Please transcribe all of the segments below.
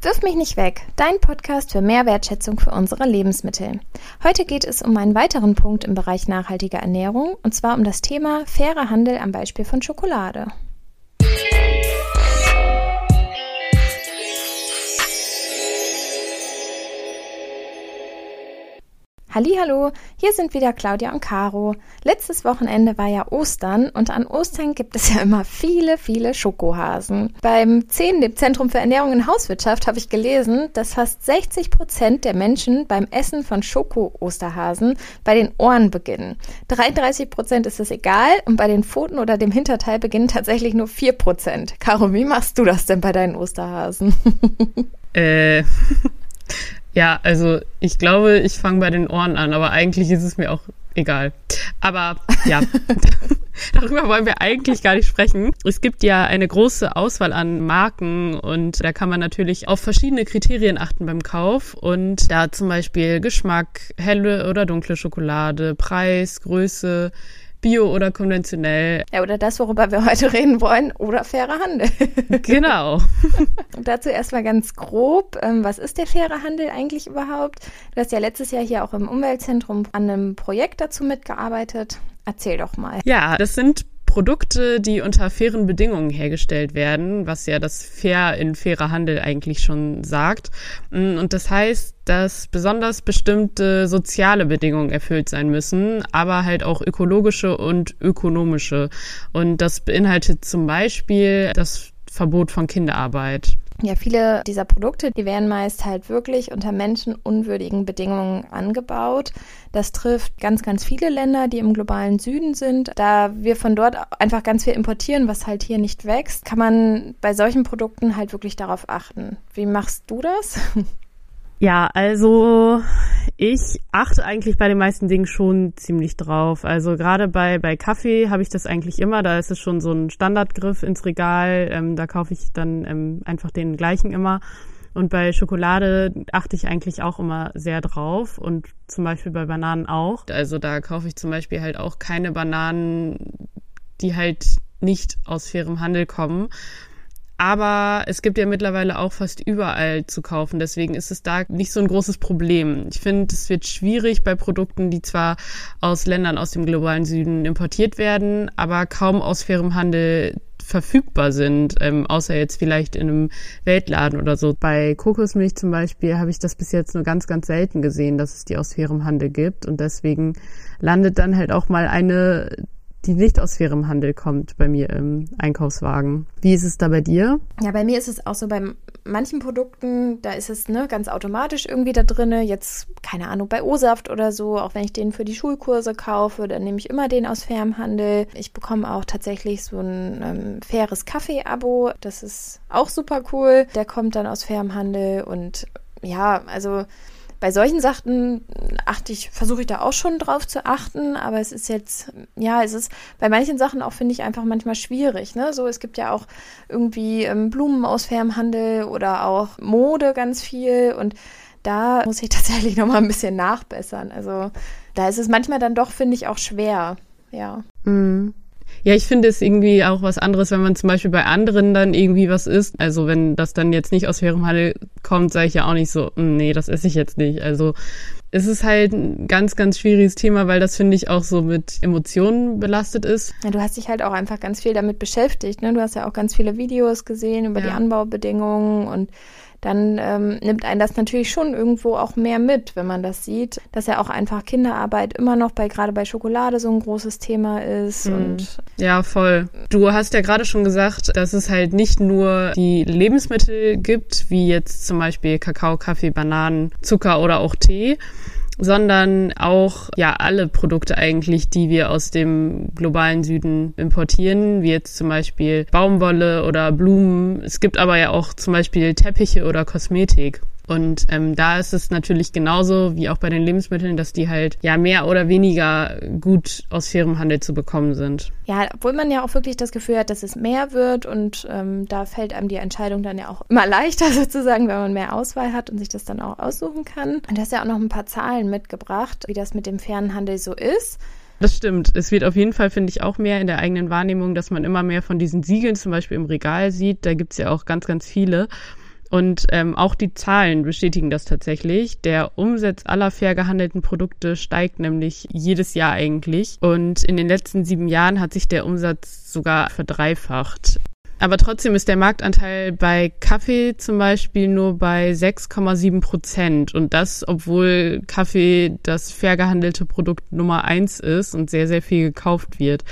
Wirf mich nicht weg, dein Podcast für mehr Wertschätzung für unsere Lebensmittel. Heute geht es um einen weiteren Punkt im Bereich nachhaltiger Ernährung und zwar um das Thema fairer Handel am Beispiel von Schokolade. Hallo, hier sind wieder Claudia und Caro. Letztes Wochenende war ja Ostern und an Ostern gibt es ja immer viele, viele Schokohasen. Beim 10, dem Zentrum für Ernährung und Hauswirtschaft, habe ich gelesen, dass fast 60 Prozent der Menschen beim Essen von Schoko-Osterhasen bei den Ohren beginnen. 33 Prozent ist es egal und bei den Pfoten oder dem Hinterteil beginnen tatsächlich nur 4 Prozent. Caro, wie machst du das denn bei deinen Osterhasen? Äh. Ja, also ich glaube, ich fange bei den Ohren an, aber eigentlich ist es mir auch egal. Aber ja, darüber wollen wir eigentlich gar nicht sprechen. Es gibt ja eine große Auswahl an Marken und da kann man natürlich auf verschiedene Kriterien achten beim Kauf und da zum Beispiel Geschmack, helle oder dunkle Schokolade, Preis, Größe, Bio oder konventionell. Ja, oder das, worüber wir heute reden wollen, oder fairer Handel. Genau. Und dazu erstmal ganz grob, ähm, was ist der faire Handel eigentlich überhaupt? Du hast ja letztes Jahr hier auch im Umweltzentrum an einem Projekt dazu mitgearbeitet. Erzähl doch mal. Ja, das sind Produkte, die unter fairen Bedingungen hergestellt werden, was ja das Fair in fairer Handel eigentlich schon sagt. Mm, und das heißt, dass besonders bestimmte soziale Bedingungen erfüllt sein müssen, aber halt auch ökologische und ökonomische. Und das beinhaltet zum Beispiel das Verbot von Kinderarbeit. Ja, viele dieser Produkte, die werden meist halt wirklich unter menschenunwürdigen Bedingungen angebaut. Das trifft ganz, ganz viele Länder, die im globalen Süden sind. Da wir von dort einfach ganz viel importieren, was halt hier nicht wächst, kann man bei solchen Produkten halt wirklich darauf achten. Wie machst du das? Ja, also ich achte eigentlich bei den meisten Dingen schon ziemlich drauf. Also gerade bei, bei Kaffee habe ich das eigentlich immer. Da ist es schon so ein Standardgriff ins Regal. Ähm, da kaufe ich dann ähm, einfach den gleichen immer. Und bei Schokolade achte ich eigentlich auch immer sehr drauf und zum Beispiel bei Bananen auch. Also da kaufe ich zum Beispiel halt auch keine Bananen, die halt nicht aus fairem Handel kommen, aber es gibt ja mittlerweile auch fast überall zu kaufen. Deswegen ist es da nicht so ein großes Problem. Ich finde, es wird schwierig bei Produkten, die zwar aus Ländern aus dem globalen Süden importiert werden, aber kaum aus fairem Handel verfügbar sind, ähm, außer jetzt vielleicht in einem Weltladen oder so. Bei Kokosmilch zum Beispiel habe ich das bis jetzt nur ganz, ganz selten gesehen, dass es die aus fairem Handel gibt. Und deswegen landet dann halt auch mal eine die nicht aus fairem Handel kommt bei mir im Einkaufswagen. Wie ist es da bei dir? Ja, bei mir ist es auch so, bei manchen Produkten, da ist es ne, ganz automatisch irgendwie da drin. Jetzt, keine Ahnung, bei O-Saft oder so, auch wenn ich den für die Schulkurse kaufe, dann nehme ich immer den aus fairem Handel. Ich bekomme auch tatsächlich so ein ähm, faires Kaffee-Abo. Das ist auch super cool. Der kommt dann aus fairem Handel und ja, also bei solchen Sachen achte ich, versuche ich da auch schon drauf zu achten, aber es ist jetzt, ja, es ist bei manchen Sachen auch, finde ich, einfach manchmal schwierig. Ne? So, es gibt ja auch irgendwie ähm, Blumen aus fairem oder auch Mode ganz viel und da muss ich tatsächlich nochmal ein bisschen nachbessern. Also da ist es manchmal dann doch, finde ich, auch schwer. Ja. Mhm. Ja, ich finde es irgendwie auch was anderes, wenn man zum Beispiel bei anderen dann irgendwie was isst. Also wenn das dann jetzt nicht aus fairem Handel kommt, sage ich ja auch nicht so, hm, nee, das esse ich jetzt nicht. Also es ist halt ein ganz, ganz schwieriges Thema, weil das, finde ich, auch so mit Emotionen belastet ist. Ja, du hast dich halt auch einfach ganz viel damit beschäftigt. Ne? Du hast ja auch ganz viele Videos gesehen über ja. die Anbaubedingungen und dann ähm, nimmt einen das natürlich schon irgendwo auch mehr mit, wenn man das sieht, dass ja auch einfach Kinderarbeit immer noch bei gerade bei Schokolade so ein großes Thema ist mhm. und ja voll. Du hast ja gerade schon gesagt, dass es halt nicht nur die Lebensmittel gibt, wie jetzt zum Beispiel Kakao, Kaffee, Bananen, Zucker oder auch Tee, sondern auch ja alle Produkte eigentlich, die wir aus dem globalen Süden importieren, wie jetzt zum Beispiel Baumwolle oder Blumen. Es gibt aber ja auch zum Beispiel Teppiche oder Kosmetik. Und ähm, da ist es natürlich genauso wie auch bei den Lebensmitteln, dass die halt ja mehr oder weniger gut aus fairem Handel zu bekommen sind. Ja, obwohl man ja auch wirklich das Gefühl hat, dass es mehr wird und ähm, da fällt einem die Entscheidung dann ja auch immer leichter sozusagen, wenn man mehr Auswahl hat und sich das dann auch aussuchen kann. Und du hast ja auch noch ein paar Zahlen mitgebracht, wie das mit dem fairen Handel so ist. Das stimmt. Es wird auf jeden Fall, finde ich, auch mehr in der eigenen Wahrnehmung, dass man immer mehr von diesen Siegeln zum Beispiel im Regal sieht. Da gibt's ja auch ganz, ganz viele. Und ähm, auch die Zahlen bestätigen das tatsächlich. Der Umsatz aller fair gehandelten Produkte steigt nämlich jedes Jahr eigentlich. Und in den letzten sieben Jahren hat sich der Umsatz sogar verdreifacht. Aber trotzdem ist der Marktanteil bei Kaffee zum Beispiel nur bei 6,7 Prozent. Und das, obwohl Kaffee das fair gehandelte Produkt Nummer eins ist und sehr, sehr viel gekauft wird.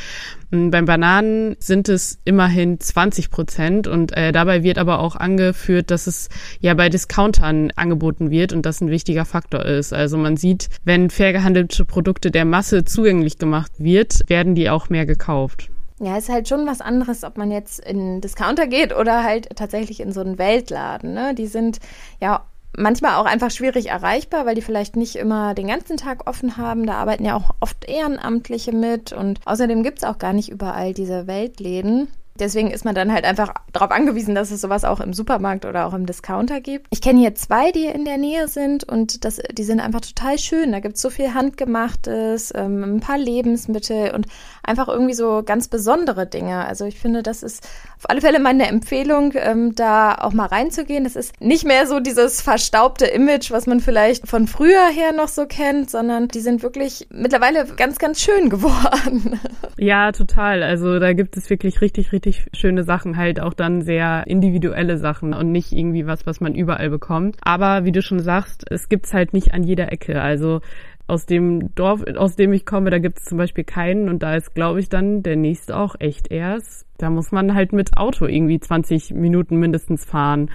Mm, beim Bananen sind es immerhin 20 Prozent und äh, dabei wird aber auch angeführt, dass es ja bei Discountern angeboten wird und das ein wichtiger Faktor ist. Also man sieht, wenn fair gehandelte Produkte der Masse zugänglich gemacht wird, werden die auch mehr gekauft. Ja, ist halt schon was anderes, ob man jetzt in Discounter geht oder halt tatsächlich in so einen Weltladen. Ne? Die sind ja manchmal auch einfach schwierig erreichbar, weil die vielleicht nicht immer den ganzen Tag offen haben. Da arbeiten ja auch oft Ehrenamtliche mit und außerdem gibt's auch gar nicht überall diese Weltläden. Deswegen ist man dann halt einfach darauf angewiesen, dass es sowas auch im Supermarkt oder auch im Discounter gibt. Ich kenne hier zwei, die in der Nähe sind und das, die sind einfach total schön. Da gibt es so viel Handgemachtes, ähm, ein paar Lebensmittel und einfach irgendwie so ganz besondere Dinge. Also ich finde, das ist auf alle Fälle meine Empfehlung, ähm, da auch mal reinzugehen. Das ist nicht mehr so dieses verstaubte Image, was man vielleicht von früher her noch so kennt, sondern die sind wirklich mittlerweile ganz, ganz schön geworden. Ja, total. Also da gibt es wirklich richtig, richtig schöne Sachen, halt auch dann sehr individuelle Sachen und nicht irgendwie was, was man überall bekommt. Aber wie du schon sagst, es gibt's halt nicht an jeder Ecke. Also aus dem Dorf, aus dem ich komme, da gibt es zum Beispiel keinen und da ist, glaube ich, dann der nächste auch echt erst. Da muss man halt mit Auto irgendwie 20 Minuten mindestens fahren.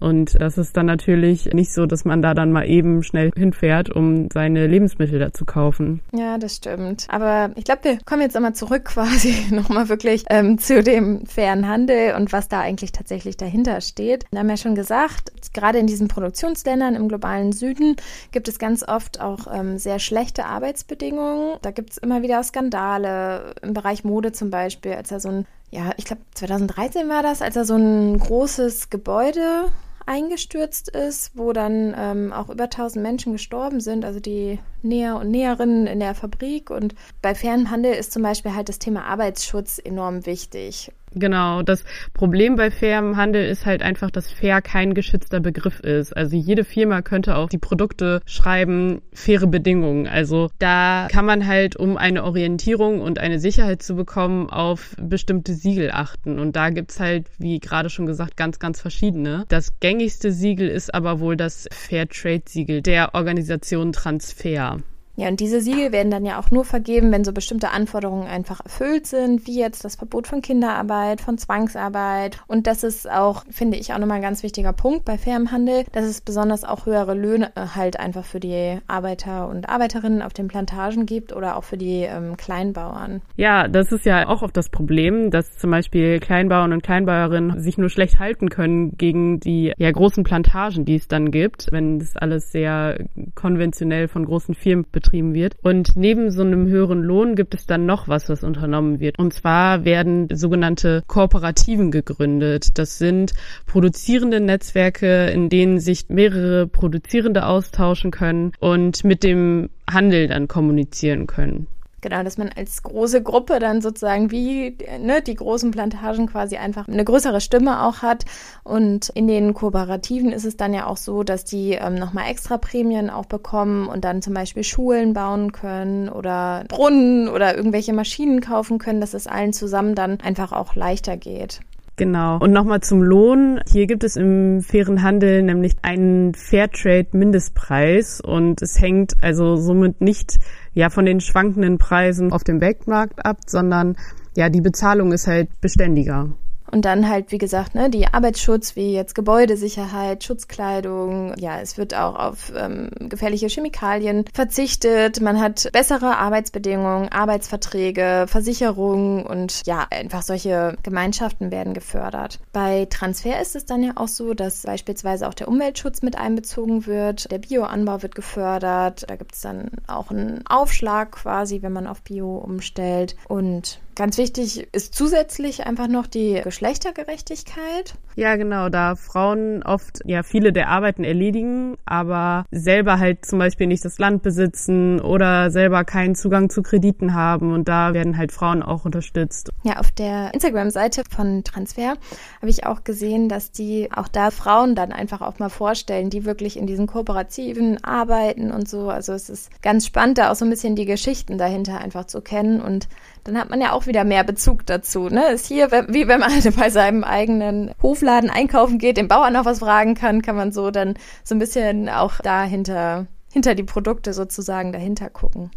Und das ist dann natürlich nicht so, dass man da dann mal eben schnell hinfährt, um seine Lebensmittel da zu kaufen. Ja, das stimmt. Aber ich glaube, wir kommen jetzt einmal zurück quasi nochmal wirklich ähm, zu dem fairen Handel und was da eigentlich tatsächlich dahinter steht. Wir haben ja schon gesagt, gerade in diesen Produktionsländern im globalen Süden gibt es ganz oft auch ähm, sehr schlechte Arbeitsbedingungen. Da gibt es immer wieder Skandale im Bereich Mode zum Beispiel, als er so ein ja, ich glaube 2013 war das, als er so ein großes Gebäude eingestürzt ist, wo dann ähm, auch über 1000 Menschen gestorben sind, also die Näher und Näherinnen in der Fabrik. Und bei fairem Handel ist zum Beispiel halt das Thema Arbeitsschutz enorm wichtig. Genau, das Problem bei fairem Handel ist halt einfach, dass fair kein geschützter Begriff ist. Also jede Firma könnte auf die Produkte schreiben, faire Bedingungen. Also da kann man halt, um eine Orientierung und eine Sicherheit zu bekommen, auf bestimmte Siegel achten. Und da gibt's halt, wie gerade schon gesagt, ganz, ganz verschiedene. Das gängigste Siegel ist aber wohl das Fair Trade Siegel der Organisation Transfer. Ja, und diese Siegel werden dann ja auch nur vergeben, wenn so bestimmte Anforderungen einfach erfüllt sind, wie jetzt das Verbot von Kinderarbeit, von Zwangsarbeit. Und das ist auch, finde ich, auch nochmal ein ganz wichtiger Punkt bei fairem Handel, dass es besonders auch höhere Löhne äh, halt einfach für die Arbeiter und Arbeiterinnen auf den Plantagen gibt oder auch für die ähm, Kleinbauern. Ja, das ist ja auch oft das Problem, dass zum Beispiel Kleinbauern und Kleinbäuerinnen sich nur schlecht halten können gegen die ja, großen Plantagen, die es dann gibt, wenn das alles sehr konventionell von großen Firmen betrieben betrieben wird. Und neben so einem höheren Lohn gibt es dann noch was, was unternommen wird. Und zwar werden sogenannte Kooperativen gegründet. Das sind produzierende Netzwerke, in denen sich mehrere Produzierende austauschen können und mit dem Handel dann kommunizieren können. Genau, dass man als große Gruppe dann sozusagen wie ne, die großen Plantagen quasi einfach eine größere Stimme auch hat. Und in den Kooperativen ist es dann ja auch so, dass die ähm, nochmal extra Prämien auch bekommen und dann zum Beispiel Schulen bauen können oder Brunnen oder irgendwelche Maschinen kaufen können, dass es allen zusammen dann einfach auch leichter geht. Genau. Und nochmal zum Lohn. Hier gibt es im fairen Handel nämlich einen Fairtrade-Mindestpreis und es hängt also somit nicht ja von den schwankenden Preisen auf dem Weltmarkt ab, sondern ja, die Bezahlung ist halt beständiger. Und dann halt, wie gesagt, ne, die Arbeitsschutz, wie jetzt Gebäudesicherheit, Schutzkleidung. Ja, es wird auch auf ähm, gefährliche Chemikalien verzichtet. Man hat bessere Arbeitsbedingungen, Arbeitsverträge, Versicherungen und ja, einfach solche Gemeinschaften werden gefördert. Bei Transfer ist es dann ja auch so, dass beispielsweise auch der Umweltschutz mit einbezogen wird. Der Bioanbau wird gefördert. Da gibt es dann auch einen Aufschlag quasi, wenn man auf Bio umstellt. Und Ganz wichtig ist zusätzlich einfach noch die Geschlechtergerechtigkeit. Ja, genau, da Frauen oft ja viele der Arbeiten erledigen, aber selber halt zum Beispiel nicht das Land besitzen oder selber keinen Zugang zu Krediten haben und da werden halt Frauen auch unterstützt. Ja, auf der Instagram-Seite von Transfer habe ich auch gesehen, dass die auch da Frauen dann einfach auch mal vorstellen, die wirklich in diesen kooperativen arbeiten und so. Also es ist ganz spannend, da auch so ein bisschen die Geschichten dahinter einfach zu kennen und dann hat man ja auch wieder mehr Bezug dazu. Ne? Ist hier, wie wenn man halt bei seinem eigenen Hofladen einkaufen geht, den Bauern noch was fragen kann, kann man so dann so ein bisschen auch dahinter hinter die Produkte sozusagen dahinter gucken.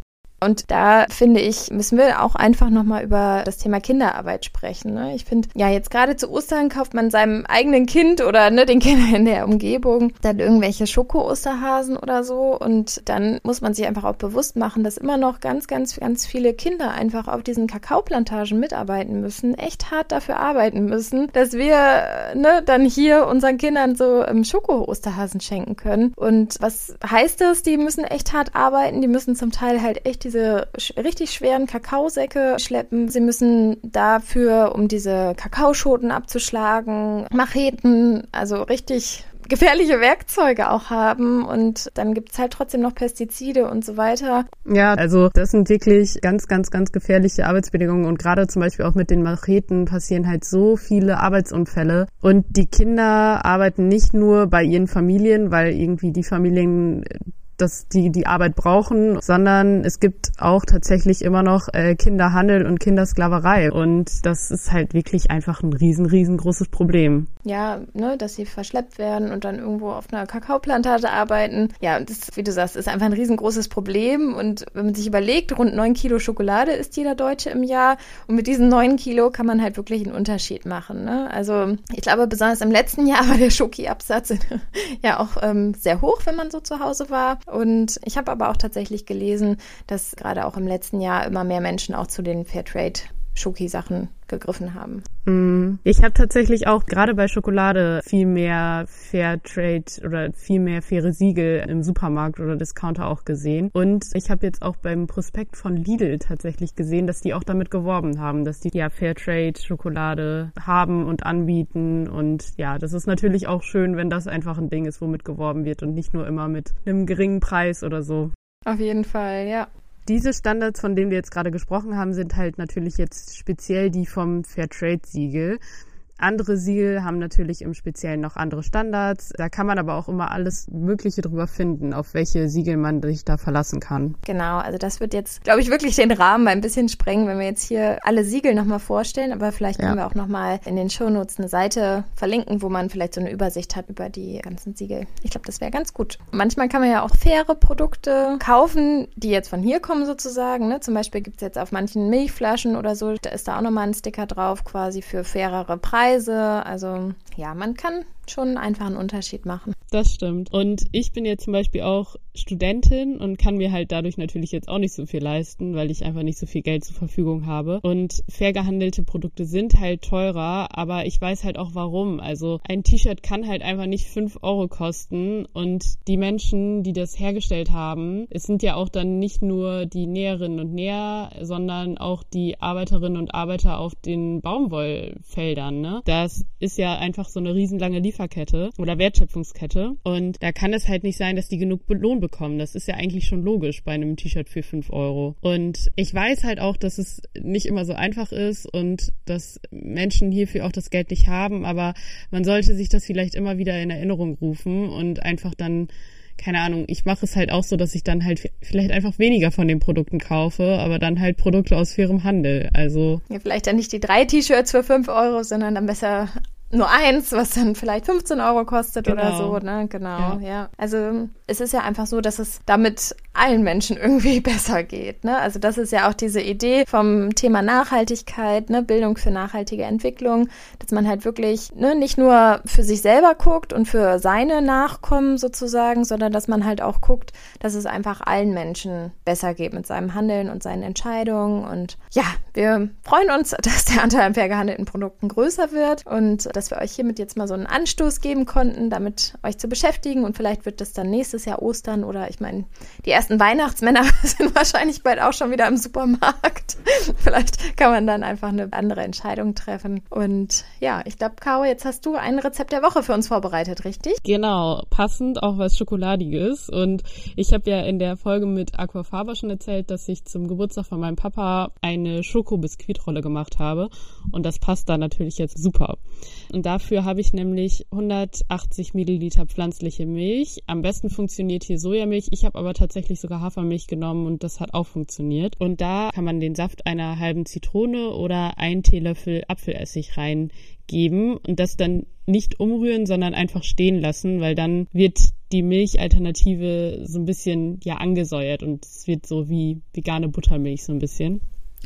Und da finde ich, müssen wir auch einfach nochmal über das Thema Kinderarbeit sprechen. Ne? Ich finde, ja, jetzt gerade zu Ostern kauft man seinem eigenen Kind oder ne, den Kindern in der Umgebung dann irgendwelche Schoko-Osterhasen oder so. Und dann muss man sich einfach auch bewusst machen, dass immer noch ganz, ganz, ganz viele Kinder einfach auf diesen Kakaoplantagen mitarbeiten müssen, echt hart dafür arbeiten müssen, dass wir ne, dann hier unseren Kindern so ähm, Schoko-Osterhasen schenken können. Und was heißt das? Die müssen echt hart arbeiten, die müssen zum Teil halt echt diese diese richtig schweren Kakaosäcke schleppen. Sie müssen dafür, um diese Kakaoschoten abzuschlagen, Macheten, also richtig gefährliche Werkzeuge auch haben und dann gibt es halt trotzdem noch Pestizide und so weiter. Ja, also das sind wirklich ganz, ganz, ganz gefährliche Arbeitsbedingungen und gerade zum Beispiel auch mit den Macheten passieren halt so viele Arbeitsunfälle und die Kinder arbeiten nicht nur bei ihren Familien, weil irgendwie die Familien dass die die Arbeit brauchen, sondern es gibt auch tatsächlich immer noch äh, Kinderhandel und Kindersklaverei. Und das ist halt wirklich einfach ein riesen, riesengroßes Problem. Ja, ne, dass sie verschleppt werden und dann irgendwo auf einer Kakaoplantage arbeiten. Ja, das, wie du sagst, ist einfach ein riesengroßes Problem. Und wenn man sich überlegt, rund neun Kilo Schokolade isst jeder Deutsche im Jahr. Und mit diesen neun Kilo kann man halt wirklich einen Unterschied machen. Ne? Also ich glaube, besonders im letzten Jahr war der Schoki-Absatz ja auch ähm, sehr hoch, wenn man so zu Hause war. Und ich habe aber auch tatsächlich gelesen, dass gerade auch im letzten Jahr immer mehr Menschen auch zu den Fairtrade Schoki-Sachen gegriffen haben. Mm. Ich habe tatsächlich auch gerade bei Schokolade viel mehr Fairtrade oder viel mehr faire Siegel im Supermarkt oder Discounter auch gesehen. Und ich habe jetzt auch beim Prospekt von Lidl tatsächlich gesehen, dass die auch damit geworben haben, dass die ja Fairtrade Schokolade haben und anbieten. Und ja, das ist natürlich auch schön, wenn das einfach ein Ding ist, womit geworben wird und nicht nur immer mit einem geringen Preis oder so. Auf jeden Fall, ja. Diese Standards, von denen wir jetzt gerade gesprochen haben, sind halt natürlich jetzt speziell die vom Fairtrade-Siegel. Andere Siegel haben natürlich im Speziellen noch andere Standards. Da kann man aber auch immer alles Mögliche drüber finden, auf welche Siegel man sich da verlassen kann. Genau, also das wird jetzt, glaube ich, wirklich den Rahmen ein bisschen sprengen, wenn wir jetzt hier alle Siegel nochmal vorstellen. Aber vielleicht können ja. wir auch nochmal in den Shownotes eine Seite verlinken, wo man vielleicht so eine Übersicht hat über die ganzen Siegel. Ich glaube, das wäre ganz gut. Manchmal kann man ja auch faire Produkte kaufen, die jetzt von hier kommen sozusagen. Ne? Zum Beispiel gibt es jetzt auf manchen Milchflaschen oder so, da ist da auch nochmal ein Sticker drauf, quasi für fairere Preise. Preise. Also ja, man kann schon einfach einen Unterschied machen. Das stimmt. Und ich bin jetzt zum Beispiel auch Studentin und kann mir halt dadurch natürlich jetzt auch nicht so viel leisten, weil ich einfach nicht so viel Geld zur Verfügung habe. Und fair gehandelte Produkte sind halt teurer, aber ich weiß halt auch warum. Also ein T-Shirt kann halt einfach nicht fünf Euro kosten und die Menschen, die das hergestellt haben, es sind ja auch dann nicht nur die Näherinnen und Näher, sondern auch die Arbeiterinnen und Arbeiter auf den Baumwollfeldern. Ne? Das ist ja einfach so eine riesenlange Lieferung Lieferkette oder Wertschöpfungskette. Und da kann es halt nicht sein, dass die genug Lohn bekommen. Das ist ja eigentlich schon logisch bei einem T-Shirt für fünf Euro. Und ich weiß halt auch, dass es nicht immer so einfach ist und dass Menschen hierfür auch das Geld nicht haben. Aber man sollte sich das vielleicht immer wieder in Erinnerung rufen und einfach dann keine Ahnung, ich mache es halt auch so, dass ich dann halt vielleicht einfach weniger von den Produkten kaufe, aber dann halt Produkte aus fairem Handel. Also. Ja, vielleicht dann nicht die drei T-Shirts für fünf Euro, sondern dann besser nur eins, was dann vielleicht 15 Euro kostet genau. oder so, ne? Genau, ja. ja. Also es ist ja einfach so, dass es damit allen Menschen irgendwie besser geht, ne? Also das ist ja auch diese Idee vom Thema Nachhaltigkeit, ne? Bildung für nachhaltige Entwicklung, dass man halt wirklich ne, nicht nur für sich selber guckt und für seine Nachkommen sozusagen, sondern dass man halt auch guckt, dass es einfach allen Menschen besser geht mit seinem Handeln und seinen Entscheidungen. Und ja, wir freuen uns, dass der Anteil an fair gehandelten Produkten größer wird und dass wir euch hiermit jetzt mal so einen Anstoß geben konnten, damit euch zu beschäftigen und vielleicht wird das dann nächstes Jahr Ostern oder ich meine, die ersten Weihnachtsmänner sind wahrscheinlich bald auch schon wieder im Supermarkt. Vielleicht kann man dann einfach eine andere Entscheidung treffen. Und ja, ich glaube, Caro, jetzt hast du ein Rezept der Woche für uns vorbereitet, richtig? Genau, passend auch was Schokoladiges. Und ich habe ja in der Folge mit Aquafaba schon erzählt, dass ich zum Geburtstag von meinem Papa eine Schokobiskuitrolle gemacht habe. Und das passt da natürlich jetzt super. Und dafür habe ich nämlich 180 Milliliter pflanzliche Milch. Am besten funktioniert hier Sojamilch. Ich habe aber tatsächlich sogar Hafermilch genommen und das hat auch funktioniert. Und da kann man den Saft einer halben Zitrone oder einen Teelöffel Apfelessig reingeben und das dann nicht umrühren, sondern einfach stehen lassen, weil dann wird die Milchalternative so ein bisschen ja angesäuert und es wird so wie vegane Buttermilch so ein bisschen.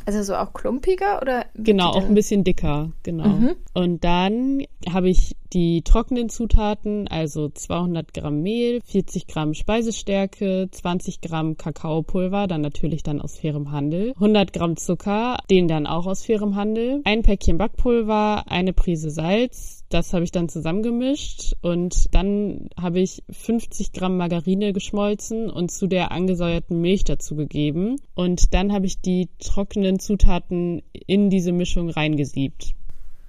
Also so auch klumpiger oder? Genau, auch ein bisschen dicker, genau. Mhm. Und dann habe ich die trockenen Zutaten, also 200 Gramm Mehl, 40 Gramm Speisestärke, 20 Gramm Kakaopulver, dann natürlich dann aus fairem Handel, 100 Gramm Zucker, den dann auch aus fairem Handel, ein Päckchen Backpulver, eine Prise Salz, das habe ich dann zusammengemischt und dann habe ich 50 Gramm Margarine geschmolzen und zu der angesäuerten Milch dazu gegeben. Und dann habe ich die trockenen Zutaten in diese Mischung reingesiebt.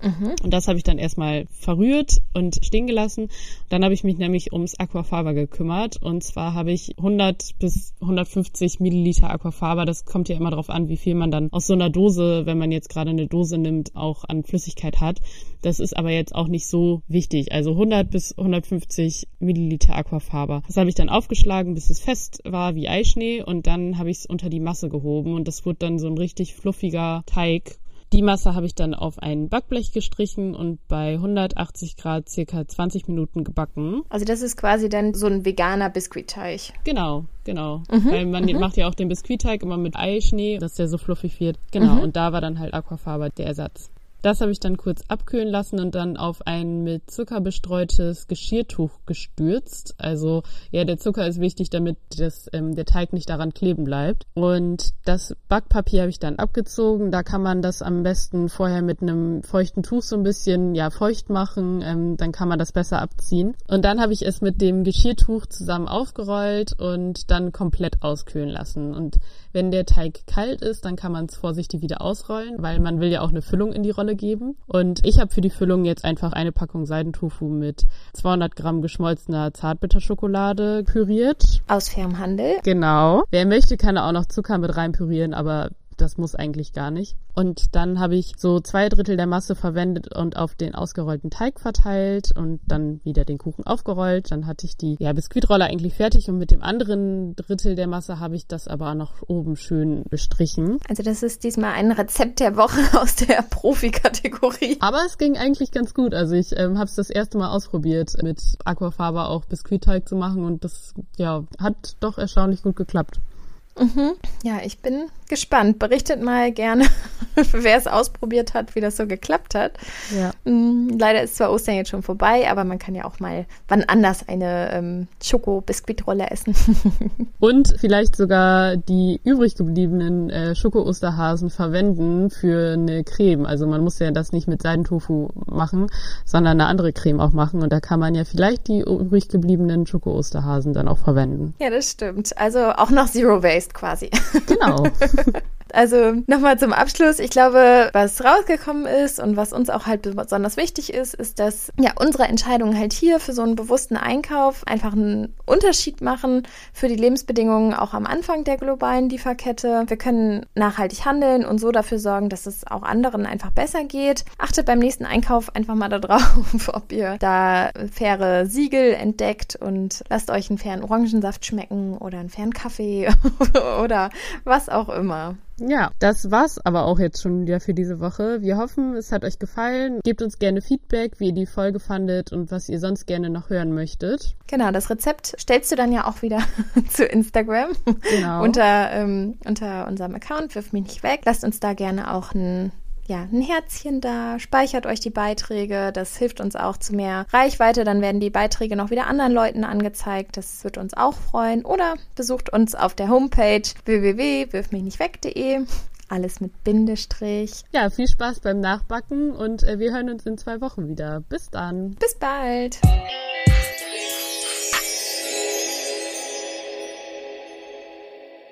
Mhm. Und das habe ich dann erstmal verrührt und stehen gelassen. Dann habe ich mich nämlich ums Aquafaba gekümmert. Und zwar habe ich 100 bis 150 Milliliter Aquafaba. Das kommt ja immer darauf an, wie viel man dann aus so einer Dose, wenn man jetzt gerade eine Dose nimmt, auch an Flüssigkeit hat. Das ist aber jetzt auch nicht so wichtig. Also 100 bis 150 Milliliter Aquafaba. Das habe ich dann aufgeschlagen, bis es fest war wie Eischnee. Und dann habe ich es unter die Masse gehoben. Und das wurde dann so ein richtig fluffiger Teig die Masse habe ich dann auf ein Backblech gestrichen und bei 180 Grad circa 20 Minuten gebacken. Also das ist quasi dann so ein veganer Biskuitteig. Genau, genau. Mhm, Weil man mhm. macht ja auch den Biskuitteig immer mit Eischnee, dass der so fluffig wird. Genau, mhm. und da war dann halt Aquafaba der Ersatz. Das habe ich dann kurz abkühlen lassen und dann auf ein mit Zucker bestreutes Geschirrtuch gestürzt. Also ja, der Zucker ist wichtig, damit das, ähm, der Teig nicht daran kleben bleibt. Und das Backpapier habe ich dann abgezogen. Da kann man das am besten vorher mit einem feuchten Tuch so ein bisschen ja feucht machen. Ähm, dann kann man das besser abziehen. Und dann habe ich es mit dem Geschirrtuch zusammen aufgerollt und dann komplett auskühlen lassen. Und wenn der Teig kalt ist, dann kann man es vorsichtig wieder ausrollen, weil man will ja auch eine Füllung in die Rolle geben. Und ich habe für die Füllung jetzt einfach eine Packung Seidentofu mit 200 Gramm geschmolzener Zartbitterschokolade püriert. Aus fairem Handel. Genau. Wer möchte, kann da auch noch Zucker mit rein pürieren, aber das muss eigentlich gar nicht. Und dann habe ich so zwei Drittel der Masse verwendet und auf den ausgerollten Teig verteilt und dann wieder den Kuchen aufgerollt. Dann hatte ich die ja, Biskuitrolle eigentlich fertig und mit dem anderen Drittel der Masse habe ich das aber noch oben schön bestrichen. Also das ist diesmal ein Rezept der Woche aus der Profi-Kategorie. Aber es ging eigentlich ganz gut. Also ich ähm, habe es das erste Mal ausprobiert, mit Aquafaba auch Biskuitteig zu machen und das ja hat doch erstaunlich gut geklappt. Mhm. Ja, ich bin gespannt. Berichtet mal gerne, wer es ausprobiert hat, wie das so geklappt hat. Ja. Mm, leider ist zwar Ostern jetzt schon vorbei, aber man kann ja auch mal wann anders eine ähm, Schoko-Biskuitrolle essen. Und vielleicht sogar die übrig gebliebenen äh, Schoko-Osterhasen verwenden für eine Creme. Also man muss ja das nicht mit Seidentofu machen, sondern eine andere Creme auch machen. Und da kann man ja vielleicht die übrig gebliebenen Schoko-Osterhasen dann auch verwenden. Ja, das stimmt. Also auch noch Zero Waste quasi. Genau. Also nochmal zum Abschluss. Ich glaube, was rausgekommen ist und was uns auch halt besonders wichtig ist, ist, dass ja unsere Entscheidungen halt hier für so einen bewussten Einkauf einfach einen Unterschied machen für die Lebensbedingungen auch am Anfang der globalen Lieferkette. Wir können nachhaltig handeln und so dafür sorgen, dass es auch anderen einfach besser geht. Achtet beim nächsten Einkauf einfach mal darauf, ob ihr da faire Siegel entdeckt und lasst euch einen fairen Orangensaft schmecken oder einen fairen Kaffee oder was auch immer. Ja, das war's aber auch jetzt schon wieder für diese Woche. Wir hoffen, es hat euch gefallen. Gebt uns gerne Feedback, wie ihr die Folge fandet und was ihr sonst gerne noch hören möchtet. Genau, das Rezept stellst du dann ja auch wieder zu Instagram. Genau. unter, ähm, unter unserem Account, wirf mich nicht weg. Lasst uns da gerne auch ein ja, ein Herzchen da, speichert euch die Beiträge, das hilft uns auch zu mehr Reichweite, dann werden die Beiträge noch wieder anderen Leuten angezeigt, das wird uns auch freuen. Oder besucht uns auf der Homepage www.wirfmichnichtweg.de. Alles mit Bindestrich. Ja, viel Spaß beim Nachbacken und äh, wir hören uns in zwei Wochen wieder. Bis dann. Bis bald.